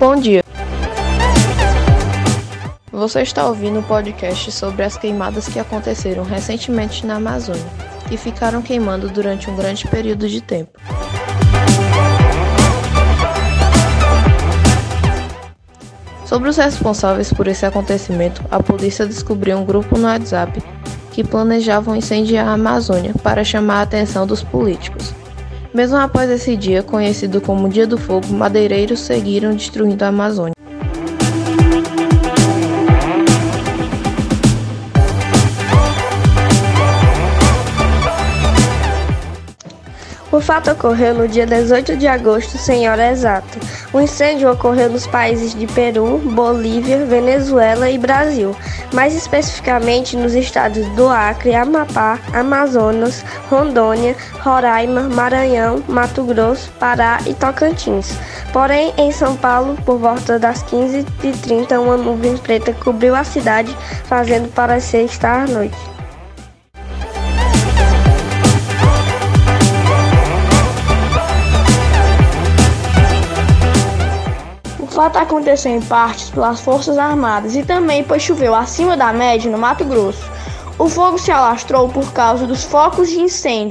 Bom dia. Você está ouvindo um podcast sobre as queimadas que aconteceram recentemente na Amazônia e ficaram queimando durante um grande período de tempo. Sobre os responsáveis por esse acontecimento, a polícia descobriu um grupo no WhatsApp que planejavam incendiar a Amazônia para chamar a atenção dos políticos. Mesmo após esse dia, conhecido como Dia do Fogo, madeireiros seguiram destruindo a Amazônia. O fato ocorreu no dia 18 de agosto, sem hora exata. O incêndio ocorreu nos países de Peru, Bolívia, Venezuela e Brasil, mais especificamente nos estados do Acre, Amapá, Amazonas, Rondônia, Roraima, Maranhão, Mato Grosso, Pará e Tocantins. Porém, em São Paulo, por volta das 15h30, uma nuvem preta cobriu a cidade, fazendo parecer estar à noite. Fato aconteceu em partes pelas Forças Armadas e também pois choveu acima da média no Mato Grosso. O fogo se alastrou por causa dos focos de incêndio